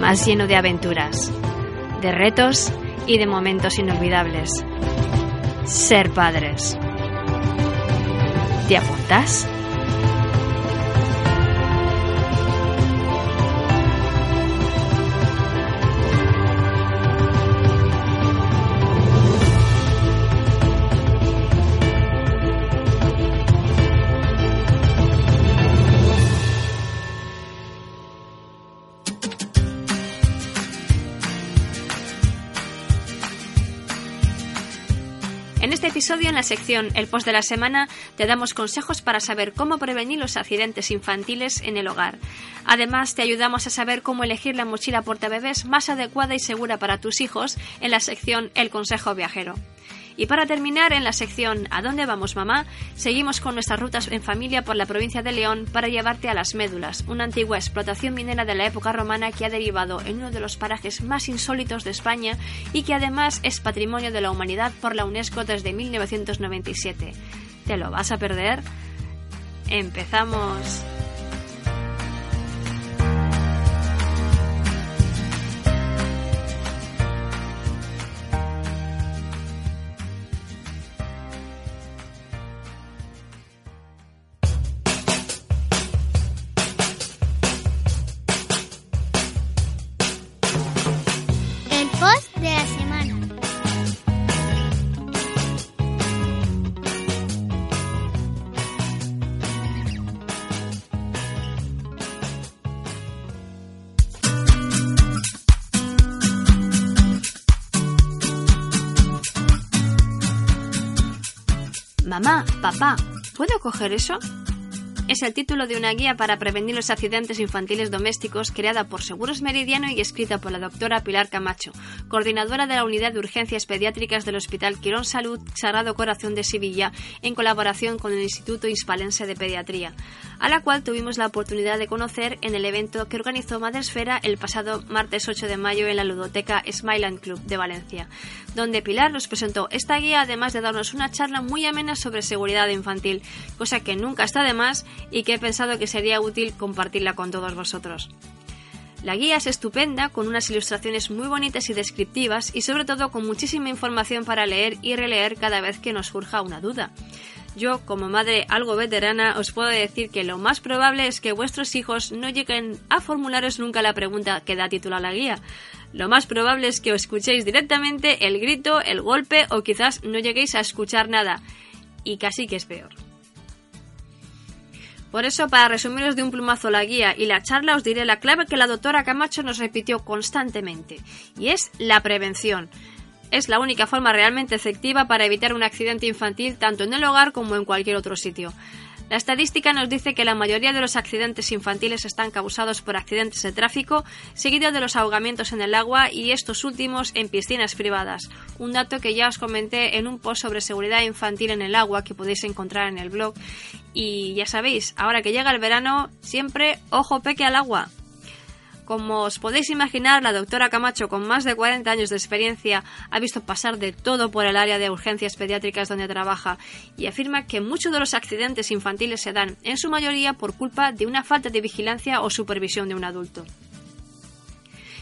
Más lleno de aventuras, de retos y de momentos inolvidables. Ser padres. ¿Te apuntas? Episodio, en la sección El Post de la Semana, te damos consejos para saber cómo prevenir los accidentes infantiles en el hogar. Además, te ayudamos a saber cómo elegir la mochila portabebés más adecuada y segura para tus hijos en la sección El Consejo Viajero. Y para terminar, en la sección ¿A dónde vamos, mamá? Seguimos con nuestras rutas en familia por la provincia de León para llevarte a las Médulas, una antigua explotación minera de la época romana que ha derivado en uno de los parajes más insólitos de España y que además es patrimonio de la humanidad por la UNESCO desde 1997. ¿Te lo vas a perder? Empezamos. Mamá, papá, ¿puedo coger eso? Es el título de una guía para prevenir los accidentes infantiles domésticos creada por Seguros Meridiano y escrita por la doctora Pilar Camacho, coordinadora de la Unidad de Urgencias Pediátricas del Hospital Quirón Salud Sagrado Corazón de Sevilla, en colaboración con el Instituto Hispalense de Pediatría, a la cual tuvimos la oportunidad de conocer en el evento que organizó Madresfera el pasado martes 8 de mayo en la ludoteca Smiland Club de Valencia, donde Pilar nos presentó esta guía además de darnos una charla muy amena sobre seguridad infantil, cosa que nunca está de más y que he pensado que sería útil compartirla con todos vosotros. La guía es estupenda, con unas ilustraciones muy bonitas y descriptivas y sobre todo con muchísima información para leer y releer cada vez que nos surja una duda. Yo, como madre algo veterana, os puedo decir que lo más probable es que vuestros hijos no lleguen a formularos nunca la pregunta que da título a la guía. Lo más probable es que os escuchéis directamente el grito, el golpe o quizás no lleguéis a escuchar nada. Y casi que es peor. Por eso, para resumiros de un plumazo la guía y la charla, os diré la clave que la doctora Camacho nos repitió constantemente, y es la prevención. Es la única forma realmente efectiva para evitar un accidente infantil tanto en el hogar como en cualquier otro sitio. La estadística nos dice que la mayoría de los accidentes infantiles están causados por accidentes de tráfico, seguido de los ahogamientos en el agua y estos últimos en piscinas privadas. Un dato que ya os comenté en un post sobre seguridad infantil en el agua que podéis encontrar en el blog. Y ya sabéis, ahora que llega el verano, siempre ojo peque al agua. Como os podéis imaginar, la doctora Camacho, con más de 40 años de experiencia, ha visto pasar de todo por el área de urgencias pediátricas donde trabaja y afirma que muchos de los accidentes infantiles se dan, en su mayoría, por culpa de una falta de vigilancia o supervisión de un adulto.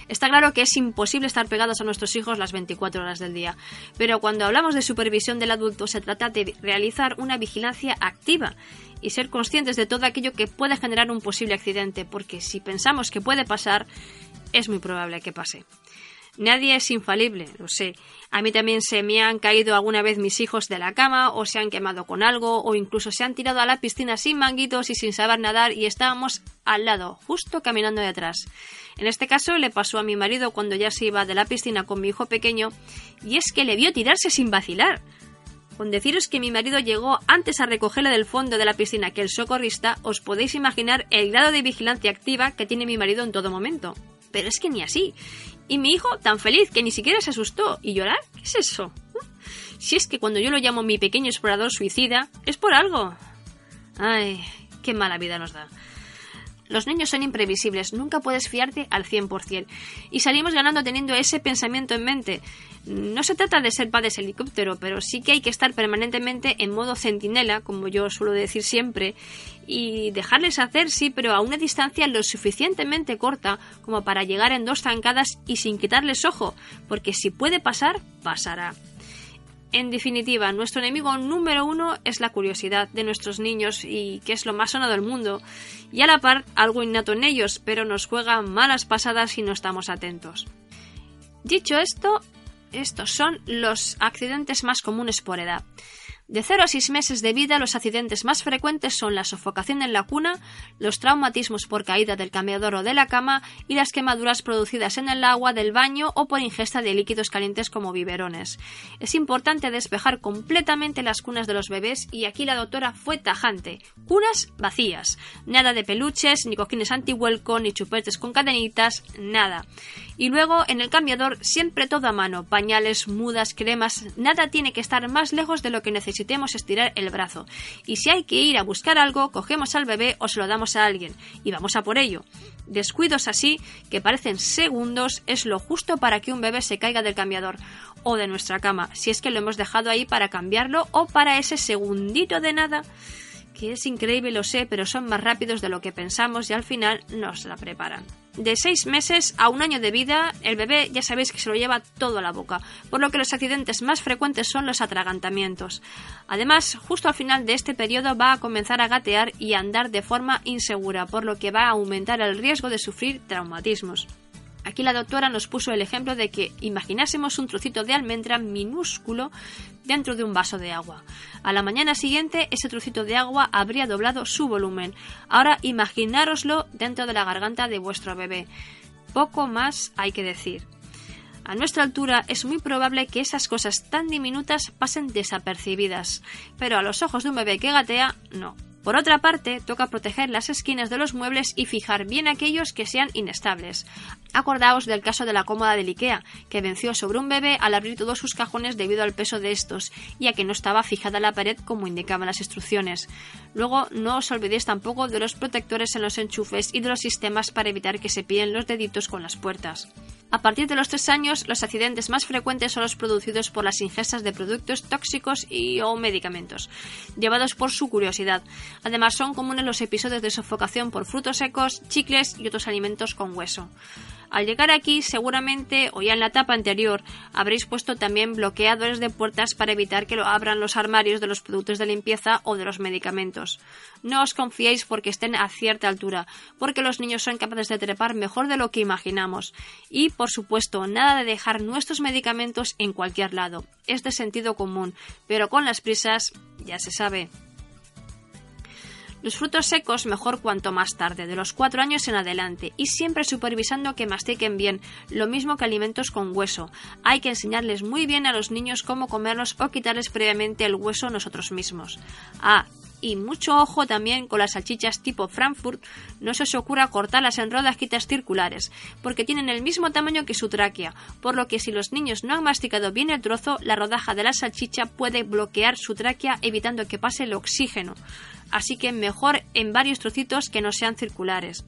Está claro que es imposible estar pegados a nuestros hijos las 24 horas del día, pero cuando hablamos de supervisión del adulto se trata de realizar una vigilancia activa y ser conscientes de todo aquello que puede generar un posible accidente, porque si pensamos que puede pasar, es muy probable que pase. Nadie es infalible, lo sé. A mí también se me han caído alguna vez mis hijos de la cama, o se han quemado con algo, o incluso se han tirado a la piscina sin manguitos y sin saber nadar y estábamos al lado, justo caminando detrás. En este caso le pasó a mi marido cuando ya se iba de la piscina con mi hijo pequeño, y es que le vio tirarse sin vacilar. Con deciros que mi marido llegó antes a recogerle del fondo de la piscina que el socorrista, os podéis imaginar el grado de vigilancia activa que tiene mi marido en todo momento. Pero es que ni así. Y mi hijo tan feliz que ni siquiera se asustó. ¿Y llorar? ¿Qué es eso? Si es que cuando yo lo llamo mi pequeño explorador suicida, es por algo. Ay, qué mala vida nos da. Los niños son imprevisibles, nunca puedes fiarte al 100%. Y salimos ganando teniendo ese pensamiento en mente. No se trata de ser padres helicóptero, pero sí que hay que estar permanentemente en modo centinela, como yo suelo decir siempre, y dejarles hacer, sí, pero a una distancia lo suficientemente corta como para llegar en dos zancadas y sin quitarles ojo, porque si puede pasar, pasará. En definitiva, nuestro enemigo número uno es la curiosidad de nuestros niños y que es lo más sonado del mundo, y a la par algo innato en ellos, pero nos juega malas pasadas si no estamos atentos. Dicho esto, estos son los accidentes más comunes por edad. De 0 a 6 meses de vida, los accidentes más frecuentes son la sofocación en la cuna, los traumatismos por caída del cambiador o de la cama y las quemaduras producidas en el agua del baño o por ingesta de líquidos calientes como biberones. Es importante despejar completamente las cunas de los bebés y aquí la doctora fue tajante. Cunas vacías. Nada de peluches, ni cojines antihuelco, ni chupetes con cadenitas, nada. Y luego en el cambiador siempre todo a mano, pañales, mudas, cremas, nada tiene que estar más lejos de lo que necesitemos estirar el brazo. Y si hay que ir a buscar algo, cogemos al bebé o se lo damos a alguien y vamos a por ello. Descuidos así, que parecen segundos, es lo justo para que un bebé se caiga del cambiador o de nuestra cama, si es que lo hemos dejado ahí para cambiarlo o para ese segundito de nada que es increíble, lo sé, pero son más rápidos de lo que pensamos y al final nos la preparan. De seis meses a un año de vida, el bebé ya sabéis que se lo lleva todo a la boca, por lo que los accidentes más frecuentes son los atragantamientos. Además, justo al final de este periodo va a comenzar a gatear y a andar de forma insegura, por lo que va a aumentar el riesgo de sufrir traumatismos. Aquí la doctora nos puso el ejemplo de que imaginásemos un trocito de almendra minúsculo dentro de un vaso de agua. A la mañana siguiente ese trocito de agua habría doblado su volumen. Ahora imaginároslo dentro de la garganta de vuestro bebé. Poco más hay que decir. A nuestra altura es muy probable que esas cosas tan diminutas pasen desapercibidas, pero a los ojos de un bebé que gatea, no. Por otra parte, toca proteger las esquinas de los muebles y fijar bien aquellos que sean inestables. Acordaos del caso de la cómoda del IKEA, que venció sobre un bebé al abrir todos sus cajones debido al peso de estos, y a que no estaba fijada la pared como indicaban las instrucciones. Luego, no os olvidéis tampoco de los protectores en los enchufes y de los sistemas para evitar que se pillen los deditos con las puertas. A partir de los tres años, los accidentes más frecuentes son los producidos por las ingestas de productos tóxicos y o medicamentos, llevados por su curiosidad. Además, son comunes los episodios de sofocación por frutos secos, chicles y otros alimentos con hueso. Al llegar aquí, seguramente, o ya en la etapa anterior, habréis puesto también bloqueadores de puertas para evitar que lo abran los armarios de los productos de limpieza o de los medicamentos. No os confiéis porque estén a cierta altura, porque los niños son capaces de trepar mejor de lo que imaginamos. Y, por supuesto, nada de dejar nuestros medicamentos en cualquier lado. Es de sentido común, pero con las prisas, ya se sabe. Los frutos secos mejor cuanto más tarde, de los cuatro años en adelante, y siempre supervisando que mastiquen bien, lo mismo que alimentos con hueso. Hay que enseñarles muy bien a los niños cómo comerlos o quitarles previamente el hueso nosotros mismos. Ah, y mucho ojo también con las salchichas tipo Frankfurt, no se os ocurra cortarlas en rodajitas circulares, porque tienen el mismo tamaño que su tráquea, por lo que si los niños no han masticado bien el trozo, la rodaja de la salchicha puede bloquear su tráquea evitando que pase el oxígeno. Así que mejor en varios trocitos que no sean circulares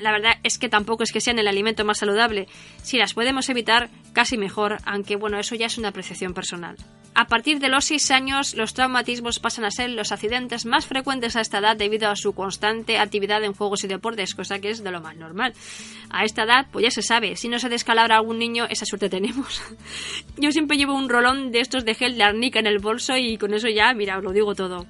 la verdad es que tampoco es que sean el alimento más saludable. Si las podemos evitar, casi mejor, aunque bueno, eso ya es una apreciación personal. A partir de los 6 años, los traumatismos pasan a ser los accidentes más frecuentes a esta edad debido a su constante actividad en juegos y deportes, cosa que es de lo más normal. A esta edad, pues ya se sabe, si no se descalabra algún niño, esa suerte tenemos. Yo siempre llevo un rolón de estos de gel de arnica en el bolso y con eso ya, mira, lo digo todo.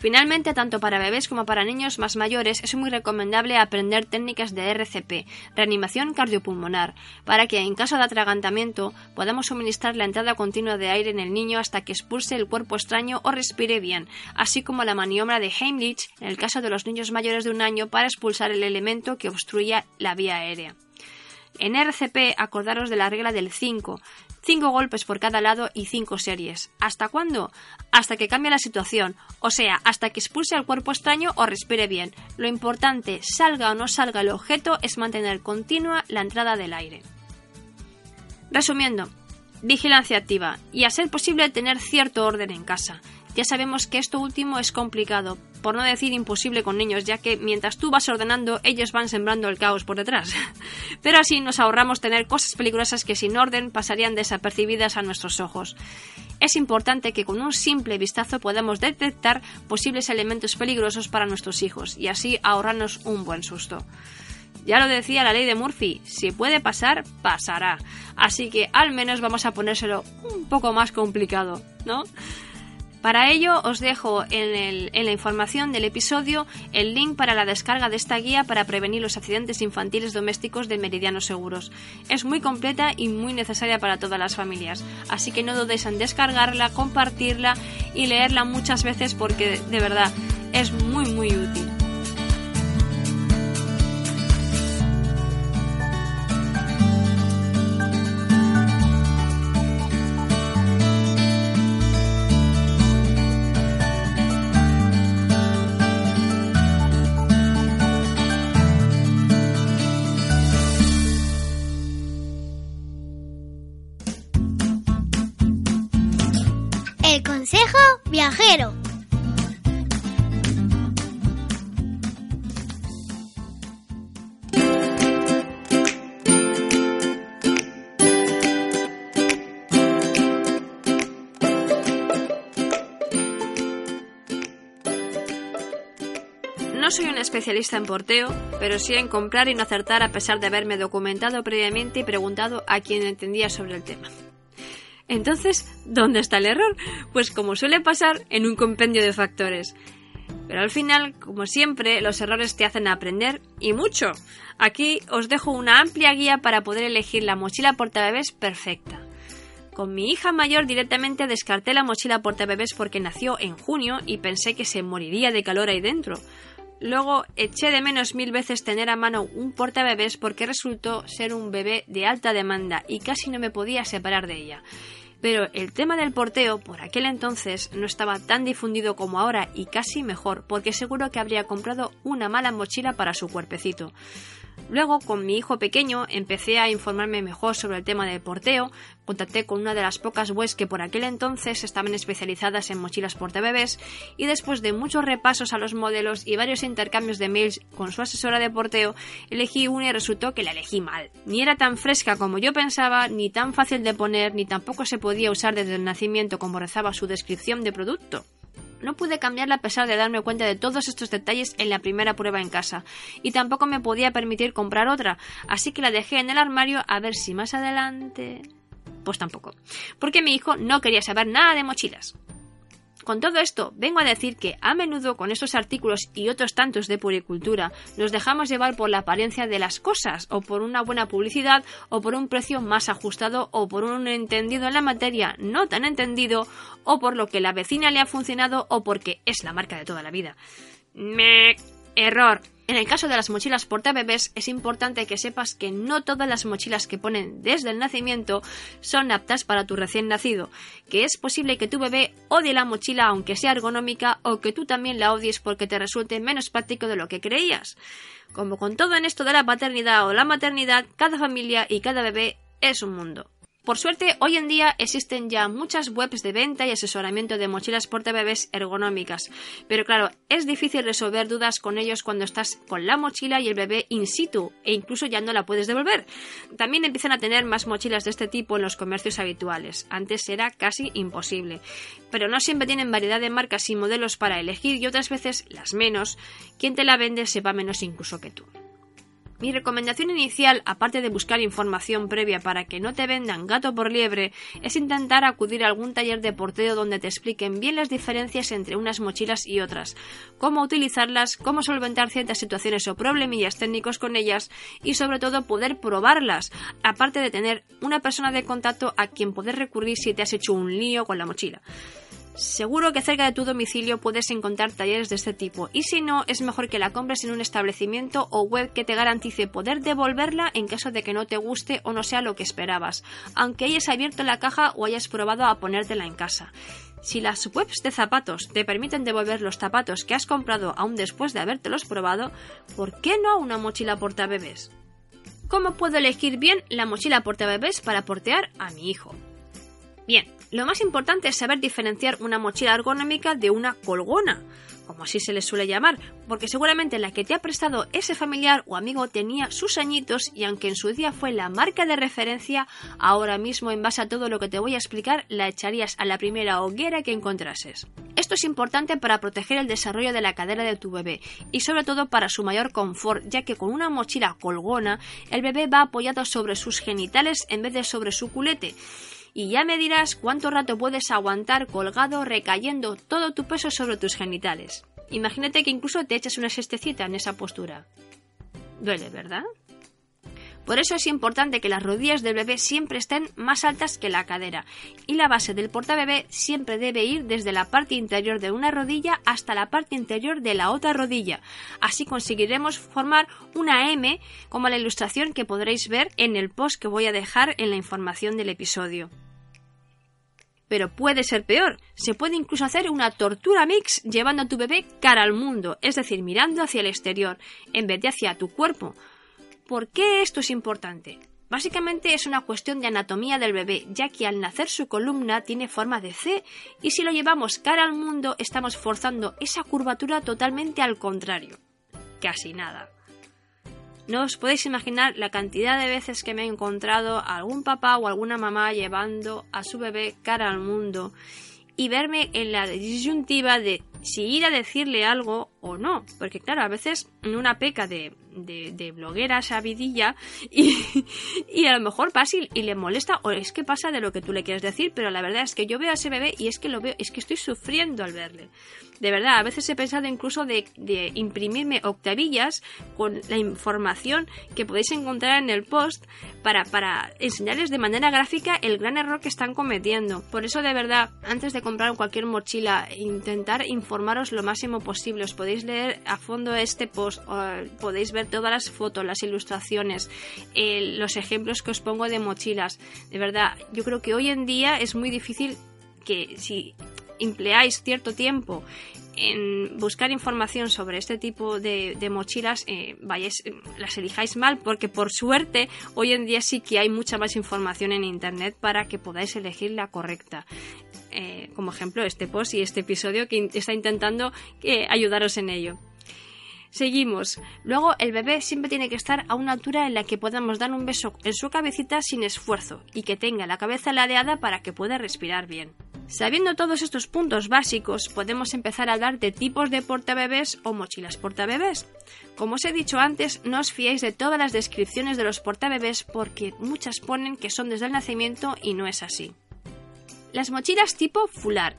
Finalmente, tanto para bebés como para niños más mayores es muy recomendable aprender técnicas de RCP, reanimación cardiopulmonar, para que en caso de atragantamiento podamos suministrar la entrada continua de aire en el niño hasta que expulse el cuerpo extraño o respire bien, así como la maniobra de Heimlich en el caso de los niños mayores de un año para expulsar el elemento que obstruya la vía aérea. En RCP acordaros de la regla del 5, cinco golpes por cada lado y cinco series. ¿Hasta cuándo? Hasta que cambie la situación, o sea, hasta que expulse al cuerpo extraño o respire bien. Lo importante, salga o no salga el objeto, es mantener continua la entrada del aire. Resumiendo, vigilancia activa y a ser posible tener cierto orden en casa. Ya sabemos que esto último es complicado, por no decir imposible con niños, ya que mientras tú vas ordenando, ellos van sembrando el caos por detrás. Pero así nos ahorramos tener cosas peligrosas que sin orden pasarían desapercibidas a nuestros ojos. Es importante que con un simple vistazo podamos detectar posibles elementos peligrosos para nuestros hijos y así ahorrarnos un buen susto. Ya lo decía la ley de Murphy, si puede pasar, pasará. Así que al menos vamos a ponérselo un poco más complicado, ¿no? Para ello os dejo en, la información del episodio el link para la descarga de esta guía para prevenir los accidentes infantiles domésticos de Meridianos Seguros. Es muy completa y muy necesaria para todas las familias, así que no dudéis en descargarla, compartirla y leerla muchas veces porque de verdad es muy muy útil. Viajero. No soy un especialista en porteo, pero sí en comprar y no acertar a pesar de haberme documentado previamente y preguntado a quien entendía sobre el tema. Entonces, ¿dónde está el error? Pues como suele pasar, en un compendio de factores. Pero al final, como siempre, los errores te hacen aprender y mucho. Aquí os dejo una amplia guía para poder elegir la mochila portabebés perfecta. Con mi hija mayor directamente descarté la mochila portabebés porque nació en junio y pensé que se moriría de calor ahí dentro. Luego eché de menos mil veces tener a mano un portabebés porque resultó ser un bebé de alta demanda y casi no me podía separar de ella. Pero el tema del porteo por aquel entonces no estaba tan difundido como ahora y casi mejor, porque seguro que habría comprado una mala mochila para su cuerpecito. Luego, con mi hijo pequeño, empecé a informarme mejor sobre el tema del porteo, contacté con una de las pocas webs que por aquel entonces estaban especializadas en mochilas portabebés y después de muchos repasos a los modelos y varios intercambios de mails con su asesora de porteo, elegí una y resultó que la elegí mal. Ni era tan fresca como yo pensaba, ni tan fácil de poner, ni tampoco se podía usar desde el nacimiento como rezaba su descripción de producto. No pude cambiarla a pesar de darme cuenta de todos estos detalles en la primera prueba en casa, y tampoco me podía permitir comprar otra, así que la dejé en el armario a ver si más adelante. Pues tampoco, porque mi hijo no quería saber nada de mochilas. Con todo esto, vengo a decir que a menudo con estos artículos y otros tantos de puricultura nos dejamos llevar por la apariencia de las cosas, o por una buena publicidad, o por un precio más ajustado, o por un entendido en la materia no tan entendido, o por lo que la vecina le ha funcionado, o porque es la marca de toda la vida. Me... Error. En el caso de las mochilas portabebés es importante que sepas que no todas las mochilas que ponen desde el nacimiento son aptas para tu recién nacido, que es posible que tu bebé odie la mochila aunque sea ergonómica o que tú también la odies porque te resulte menos práctico de lo que creías. Como con todo en esto de la paternidad o la maternidad, cada familia y cada bebé es un mundo. Por suerte, hoy en día existen ya muchas webs de venta y asesoramiento de mochilas portabebés ergonómicas, pero claro, es difícil resolver dudas con ellos cuando estás con la mochila y el bebé in situ e incluso ya no la puedes devolver. También empiezan a tener más mochilas de este tipo en los comercios habituales. Antes era casi imposible, pero no siempre tienen variedad de marcas y modelos para elegir y otras veces las menos. Quien te la vende sepa menos incluso que tú. Mi recomendación inicial, aparte de buscar información previa para que no te vendan gato por liebre, es intentar acudir a algún taller de porteo donde te expliquen bien las diferencias entre unas mochilas y otras, cómo utilizarlas, cómo solventar ciertas situaciones o problemillas técnicos con ellas y sobre todo poder probarlas, aparte de tener una persona de contacto a quien poder recurrir si te has hecho un lío con la mochila. Seguro que cerca de tu domicilio puedes encontrar talleres de este tipo y si no, es mejor que la compres en un establecimiento o web que te garantice poder devolverla en caso de que no te guste o no sea lo que esperabas, aunque hayas abierto la caja o hayas probado a ponértela en casa. Si las webs de zapatos te permiten devolver los zapatos que has comprado aún después de habértelos probado, ¿por qué no una mochila portabebés? ¿Cómo puedo elegir bien la mochila portabebés para portear a mi hijo? Bien, lo más importante es saber diferenciar una mochila ergonómica de una colgona, como así se le suele llamar, porque seguramente la que te ha prestado ese familiar o amigo tenía sus añitos y aunque en su día fue la marca de referencia, ahora mismo en base a todo lo que te voy a explicar la echarías a la primera hoguera que encontrases. Esto es importante para proteger el desarrollo de la cadera de tu bebé y sobre todo para su mayor confort, ya que con una mochila colgona el bebé va apoyado sobre sus genitales en vez de sobre su culete y ya me dirás cuánto rato puedes aguantar colgado recayendo todo tu peso sobre tus genitales. Imagínate que incluso te echas una sestecita en esa postura. Duele, ¿verdad? Por eso es importante que las rodillas del bebé siempre estén más altas que la cadera y la base del portabebé siempre debe ir desde la parte interior de una rodilla hasta la parte interior de la otra rodilla. Así conseguiremos formar una M como la ilustración que podréis ver en el post que voy a dejar en la información del episodio. Pero puede ser peor. Se puede incluso hacer una tortura mix llevando a tu bebé cara al mundo, es decir, mirando hacia el exterior, en vez de hacia tu cuerpo. ¿Por qué esto es importante? Básicamente es una cuestión de anatomía del bebé, ya que al nacer su columna tiene forma de C y si lo llevamos cara al mundo estamos forzando esa curvatura totalmente al contrario. Casi nada. No os podéis imaginar la cantidad de veces que me he encontrado a algún papá o alguna mamá llevando a su bebé cara al mundo y verme en la disyuntiva de si ir a decirle algo o no. Porque claro, a veces una peca de, de, de bloguera sabidilla y, y, a lo mejor pasa y, le molesta o es que pasa de lo que tú le quieres decir, pero la verdad es que yo veo a ese bebé y es que lo veo, es que estoy sufriendo al verle. De verdad, a veces he pensado incluso de, de imprimirme octavillas con la información que podéis encontrar en el post para, para enseñarles de manera gráfica el gran error que están cometiendo. Por eso, de verdad, antes de comprar cualquier mochila, intentar informaros lo máximo posible. Os podéis leer a fondo este post, podéis ver todas las fotos, las ilustraciones, eh, los ejemplos que os pongo de mochilas. De verdad, yo creo que hoy en día es muy difícil que si empleáis cierto tiempo en buscar información sobre este tipo de, mochilas, eh, vayáis, las elijáis mal, porque por suerte hoy en día sí que hay mucha más información en internet para que podáis elegir la correcta. Eh, como ejemplo, este post y este episodio que está intentando eh, ayudaros en ello. Seguimos. Luego, el bebé siempre tiene que estar a una altura en la que podamos dar un beso en su cabecita sin esfuerzo y que tenga la cabeza ladeada para que pueda respirar bien. Sabiendo todos estos puntos básicos, podemos empezar a hablar de tipos de portabebés o mochilas portabebés. Como os he dicho antes, no os fiéis de todas las descripciones de los portabebés porque muchas ponen que son desde el nacimiento y no es así. Las mochilas tipo fular.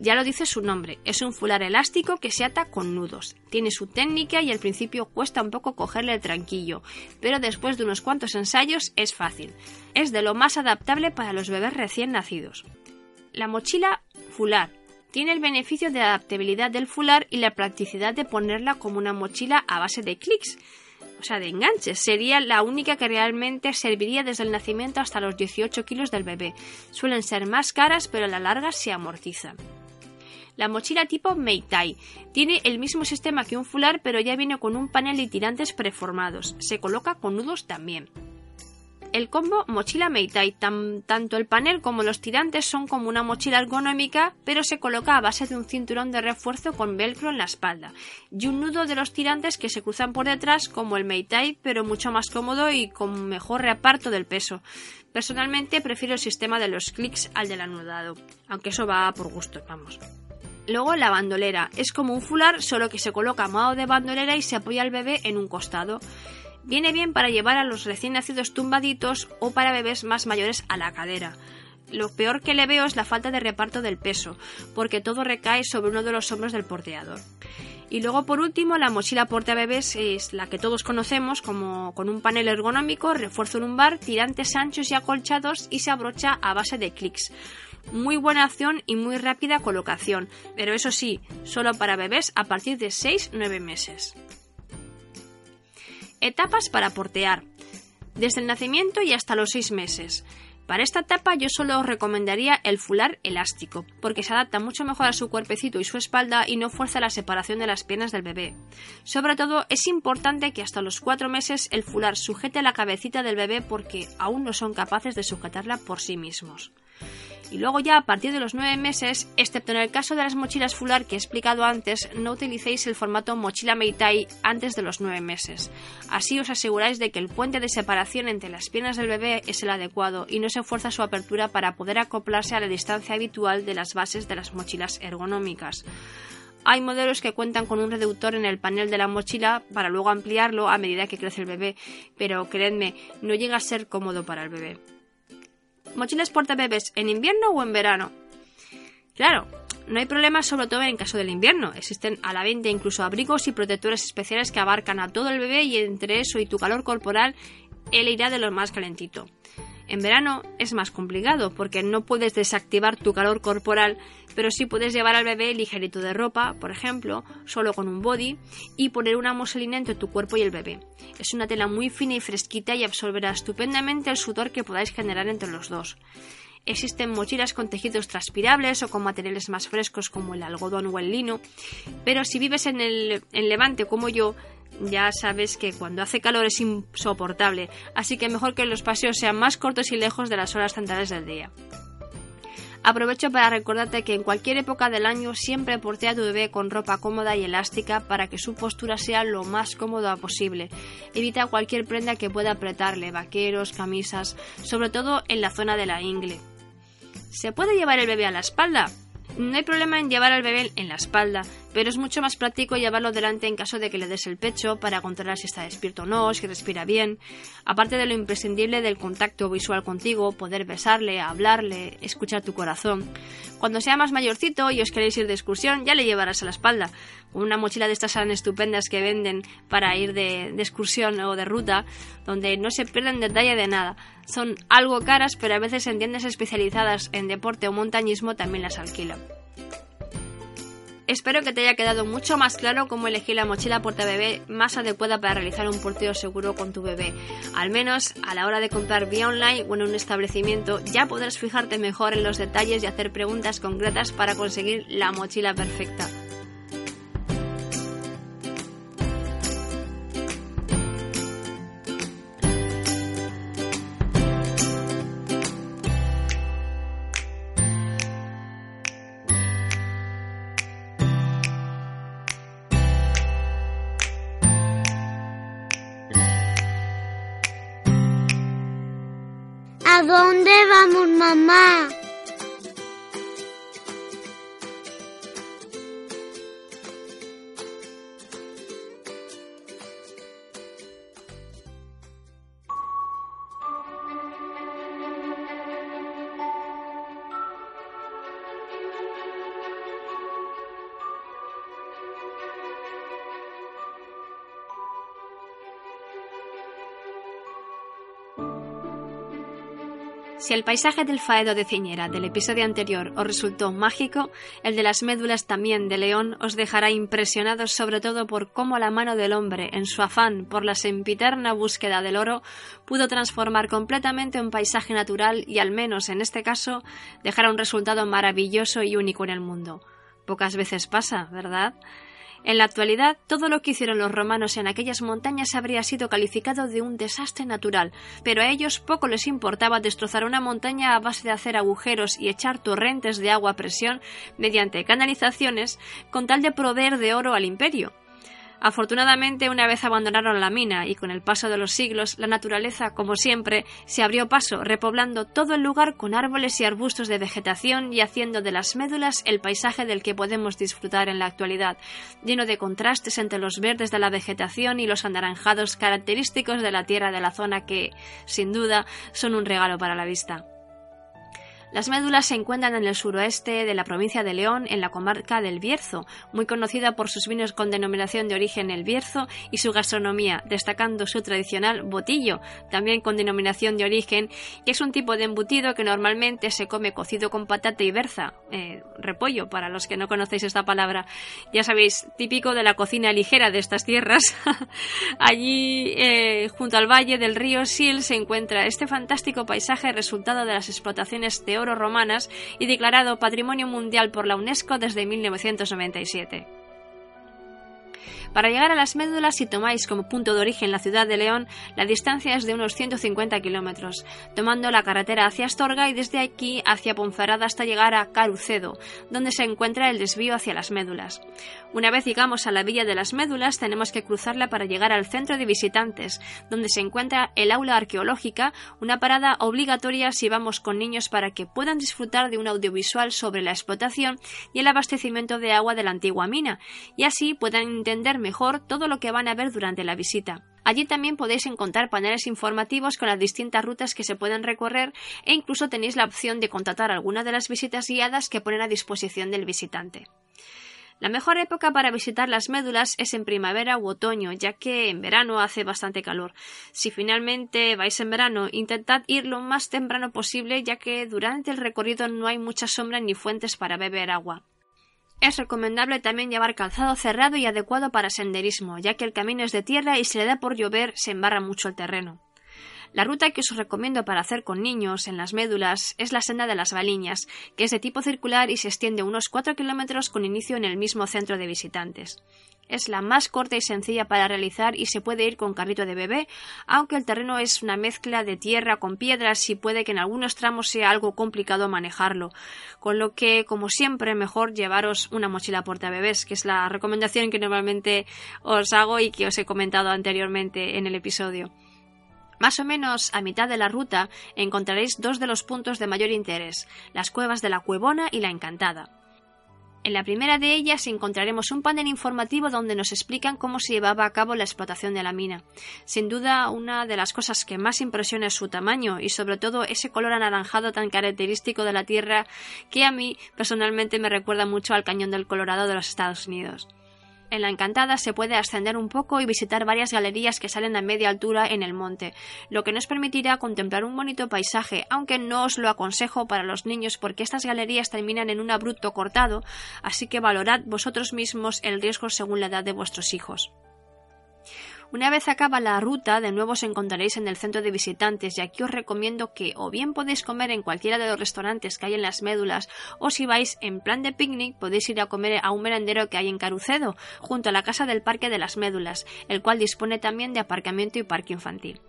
Ya lo dice su nombre, es un fular elástico que se ata con nudos. Tiene su técnica y al principio cuesta un poco cogerle el tranquillo, pero después de unos cuantos ensayos es fácil. Es de lo más adaptable para los bebés recién nacidos. La mochila fular tiene el beneficio de adaptabilidad del fular y la practicidad de ponerla como una mochila a base de clics, o sea, de enganches. Sería la única que realmente serviría desde el nacimiento hasta los 18 kilos del bebé. Suelen ser más caras, pero a la larga se amortizan. La mochila tipo Meitai tiene el mismo sistema que un fular, pero ya viene con un panel y tirantes preformados. Se coloca con nudos también. El combo mochila Meitai, tanto el panel como los tirantes son como una mochila ergonómica, pero se coloca a base de un cinturón de refuerzo con velcro en la espalda y un nudo de los tirantes que se cruzan por detrás como el Meitai, pero mucho más cómodo y con mejor reparto del peso. Personalmente prefiero el sistema de los clics al del anudado, aunque eso va por gusto, vamos. Luego la bandolera. Es como un fular, solo que se coloca a modo de bandolera y se apoya al bebé en un costado. Viene bien para llevar a los recién nacidos tumbaditos o para bebés más mayores a la cadera. Lo peor que le veo es la falta de reparto del peso, porque todo recae sobre uno de los hombros del porteador. Y luego por último la mochila porta bebés es la que todos conocemos como con un panel ergonómico, refuerzo lumbar, tirantes anchos y acolchados y se abrocha a base de clics. Muy buena acción y muy rápida colocación, pero eso sí, solo para bebés a partir de 6-9 meses. Etapas para portear. Desde el nacimiento y hasta los 6 meses. Para esta etapa yo solo os recomendaría el fular elástico, porque se adapta mucho mejor a su cuerpecito y su espalda y no fuerza la separación de las piernas del bebé. Sobre todo es importante que hasta los 4 meses el fular sujete la cabecita del bebé porque aún no son capaces de sujetarla por sí mismos y luego ya a partir de los 9 meses, excepto en el caso de las mochilas fular que he explicado antes, no utilicéis el formato mochila Meitai antes de los 9 meses. Así os aseguráis de que el puente de separación entre las piernas del bebé es el adecuado y no se fuerza su apertura para poder acoplarse a la distancia habitual de las bases de las mochilas ergonómicas. Hay modelos que cuentan con un reductor en el panel de la mochila para luego ampliarlo a medida que crece el bebé, pero creedme, no llega a ser cómodo para el bebé. ¿Mochilas bebés en invierno o en verano? Claro, no hay problema sobre todo en caso del invierno. Existen a la venta incluso abrigos y protectores especiales que abarcan a todo el bebé y entre eso y tu calor corporal, él irá de lo más calentito. En verano es más complicado porque no puedes desactivar tu calor corporal, pero sí puedes llevar al bebé ligerito de ropa, por ejemplo, solo con un body, y poner una muselina entre tu cuerpo y el bebé. Es una tela muy fina y fresquita y absorberá estupendamente el sudor que podáis generar entre los dos. Existen mochilas con tejidos transpirables o con materiales más frescos como el algodón o el lino, pero si vives en el en Levante como yo, ya sabes que cuando hace calor es insoportable, así que mejor que los paseos sean más cortos y lejos de las horas centrales del día. Aprovecho para recordarte que en cualquier época del año siempre portea a tu bebé con ropa cómoda y elástica para que su postura sea lo más cómoda posible. Evita cualquier prenda que pueda apretarle, vaqueros, camisas, sobre todo en la zona de la ingle. ¿Se puede llevar el bebé a la espalda? No hay problema en llevar al bebé en la espalda, pero es mucho más práctico llevarlo delante en caso de que le des el pecho para controlar si está despierto o no, si respira bien. Aparte de lo imprescindible del contacto visual contigo, poder besarle, hablarle, escuchar tu corazón. Cuando sea más mayorcito y os queréis ir de excursión, ya le llevarás a la espalda. Una mochila de estas tan estupendas que venden para ir de, de excursión o de ruta, donde no se pierden detalle de nada. Son algo caras, pero a veces en tiendas especializadas en deporte o montañismo también las alquilan. Espero que te haya quedado mucho más claro cómo elegir la mochila porta bebé más adecuada para realizar un porteo seguro con tu bebé. Al menos a la hora de comprar vía online o en un establecimiento ya podrás fijarte mejor en los detalles y hacer preguntas concretas para conseguir la mochila perfecta. Vamos, mamá? Si el paisaje del Faedo de Ciñera del episodio anterior os resultó mágico, el de las médulas también de León os dejará impresionados sobre todo por cómo la mano del hombre, en su afán por la sempiterna búsqueda del oro, pudo transformar completamente un paisaje natural y al menos en este caso dejar un resultado maravilloso y único en el mundo. Pocas veces pasa, ¿verdad? En la actualidad, todo lo que hicieron los romanos en aquellas montañas habría sido calificado de un desastre natural, pero a ellos poco les importaba destrozar una montaña a base de hacer agujeros y echar torrentes de agua a presión mediante canalizaciones con tal de proveer de oro al imperio. Afortunadamente, una vez abandonaron la mina y con el paso de los siglos, la naturaleza, como siempre, se abrió paso, repoblando todo el lugar con árboles y arbustos de vegetación y haciendo de las médulas el paisaje del que podemos disfrutar en la actualidad, lleno de contrastes entre los verdes de la vegetación y los anaranjados característicos de la tierra de la zona que, sin duda, son un regalo para la vista. Las médulas se encuentran en el suroeste de la provincia de León, en la comarca del Bierzo, muy conocida por sus vinos con denominación de origen El Bierzo y su gastronomía, destacando su tradicional botillo, también con denominación de origen, que es un tipo de embutido que normalmente se come cocido con patata y berza, eh, repollo, para los que no conocéis esta palabra. Ya sabéis, típico de la cocina ligera de estas tierras. Allí, eh, junto al valle del río Sil, se encuentra este fantástico paisaje resultado de las explotaciones oro romanas y declarado Patrimonio Mundial por la UNESCO desde 1997. Para llegar a las médulas, si tomáis como punto de origen la ciudad de León, la distancia es de unos 150 kilómetros, tomando la carretera hacia Astorga y desde aquí hacia Ponferrada hasta llegar a Carucedo, donde se encuentra el desvío hacia las médulas. Una vez llegamos a la Villa de las Médulas, tenemos que cruzarla para llegar al centro de visitantes, donde se encuentra el aula arqueológica, una parada obligatoria si vamos con niños para que puedan disfrutar de un audiovisual sobre la explotación y el abastecimiento de agua de la antigua mina, y así puedan entender mejor todo lo que van a ver durante la visita. Allí también podéis encontrar paneles informativos con las distintas rutas que se pueden recorrer e incluso tenéis la opción de contratar alguna de las visitas guiadas que ponen a disposición del visitante. La mejor época para visitar las médulas es en primavera u otoño, ya que en verano hace bastante calor. Si finalmente vais en verano, intentad ir lo más temprano posible, ya que durante el recorrido no hay mucha sombra ni fuentes para beber agua. Es recomendable también llevar calzado cerrado y adecuado para senderismo, ya que el camino es de tierra y si le da por llover se embarra mucho el terreno. La ruta que os recomiendo para hacer con niños en las médulas es la senda de las Baliñas, que es de tipo circular y se extiende unos 4 kilómetros con inicio en el mismo centro de visitantes. Es la más corta y sencilla para realizar y se puede ir con carrito de bebé, aunque el terreno es una mezcla de tierra con piedras y puede que en algunos tramos sea algo complicado manejarlo. Con lo que, como siempre, mejor llevaros una mochila porta bebés, que es la recomendación que normalmente os hago y que os he comentado anteriormente en el episodio. Más o menos a mitad de la ruta encontraréis dos de los puntos de mayor interés, las cuevas de la Cuevona y la Encantada. En la primera de ellas encontraremos un panel informativo donde nos explican cómo se llevaba a cabo la explotación de la mina. Sin duda, una de las cosas que más impresiona es su tamaño y sobre todo ese color anaranjado tan característico de la Tierra que a mí personalmente me recuerda mucho al cañón del Colorado de los Estados Unidos. En la Encantada se puede ascender un poco y visitar varias galerías que salen a media altura en el monte, lo que nos permitirá contemplar un bonito paisaje, aunque no os lo aconsejo para los niños porque estas galerías terminan en un abrupto cortado, así que valorad vosotros mismos el riesgo según la edad de vuestros hijos. Una vez acaba la ruta, de nuevo os encontraréis en el centro de visitantes y aquí os recomiendo que o bien podéis comer en cualquiera de los restaurantes que hay en las médulas o si vais en plan de picnic podéis ir a comer a un merendero que hay en Carucedo, junto a la casa del Parque de las Médulas, el cual dispone también de aparcamiento y parque infantil.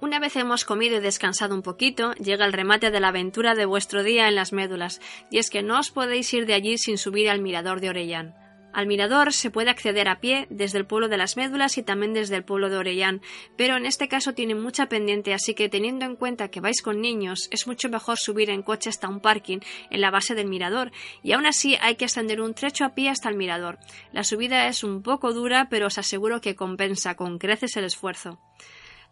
Una vez hemos comido y descansado un poquito, llega el remate de la aventura de vuestro día en las médulas, y es que no os podéis ir de allí sin subir al mirador de Orellán. Al mirador se puede acceder a pie desde el pueblo de las Médulas y también desde el pueblo de Orellán, pero en este caso tiene mucha pendiente, así que teniendo en cuenta que vais con niños, es mucho mejor subir en coche hasta un parking en la base del mirador, y aún así hay que ascender un trecho a pie hasta el mirador. La subida es un poco dura, pero os aseguro que compensa con creces el esfuerzo.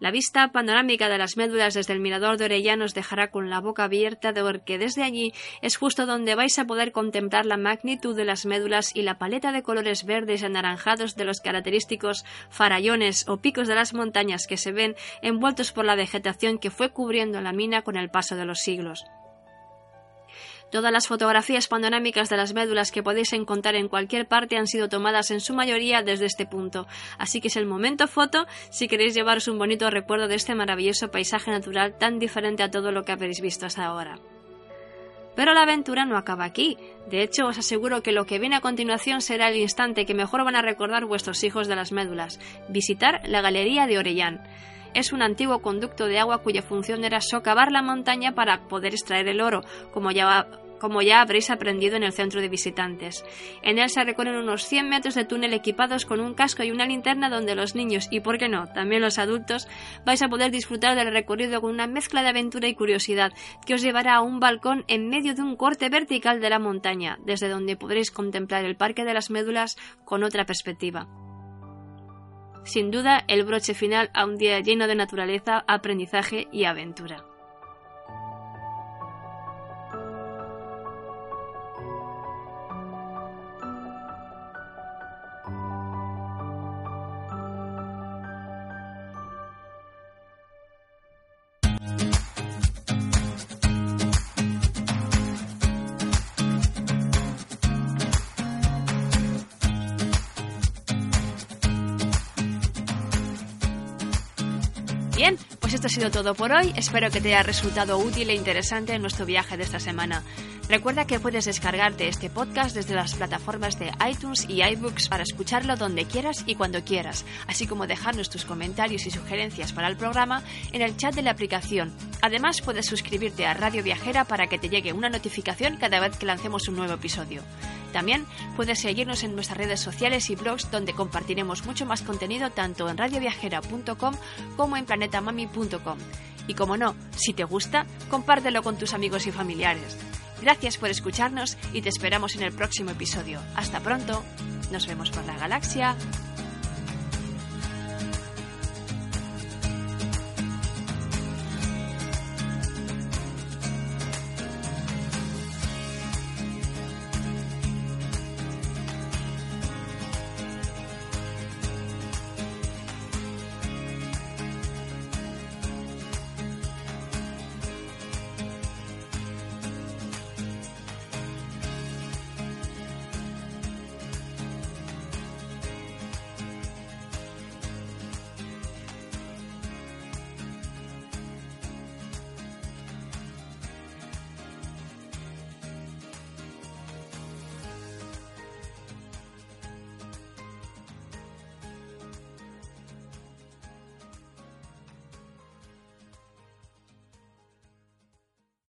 La vista panorámica de las médulas desde el mirador de Orellán os dejará con la boca abierta de porque desde allí es justo donde vais a poder contemplar la magnitud de las médulas y la paleta de colores verdes y anaranjados de los característicos farallones o picos de las montañas que se ven envueltos por la vegetación que fue cubriendo la mina con el paso de los siglos. Todas las fotografías panorámicas de las médulas que podéis encontrar en cualquier parte han sido tomadas en su mayoría desde este punto, así que es el momento foto si queréis llevaros un bonito recuerdo de este maravilloso paisaje natural tan diferente a todo lo que habéis visto hasta ahora. Pero la aventura no acaba aquí. De hecho, os aseguro que lo que viene a continuación será el instante que mejor van a recordar vuestros hijos de las médulas, visitar la Galería de Orellán es un antiguo conducto de agua cuya función era socavar la montaña para poder extraer el oro, como ya, como ya habréis aprendido en el centro de visitantes. En él se recorren unos 100 metros de túnel equipados con un casco y una linterna donde los niños y, por qué no, también los adultos vais a poder disfrutar del recorrido con una mezcla de aventura y curiosidad que os llevará a un balcón en medio de un corte vertical de la montaña, desde donde podréis contemplar el Parque de las Médulas con otra perspectiva sin duda el broche final a un día lleno de naturaleza, aprendizaje y aventura. Esto ha sido todo por hoy. Espero que te haya resultado útil e interesante en nuestro viaje de esta semana. Recuerda que puedes descargarte este podcast desde las plataformas de iTunes y iBooks para escucharlo donde quieras y cuando quieras, así como dejarnos tus comentarios y sugerencias para el programa en el chat de la aplicación. Además, puedes suscribirte a Radio Viajera para que te llegue una notificación cada vez que lancemos un nuevo episodio. También puedes seguirnos en nuestras redes sociales y blogs donde compartiremos mucho más contenido tanto en radioviajera.com como en planetamami.com. Y como no, si te gusta, compártelo con tus amigos y familiares. Gracias por escucharnos y te esperamos en el próximo episodio. Hasta pronto. Nos vemos por la galaxia.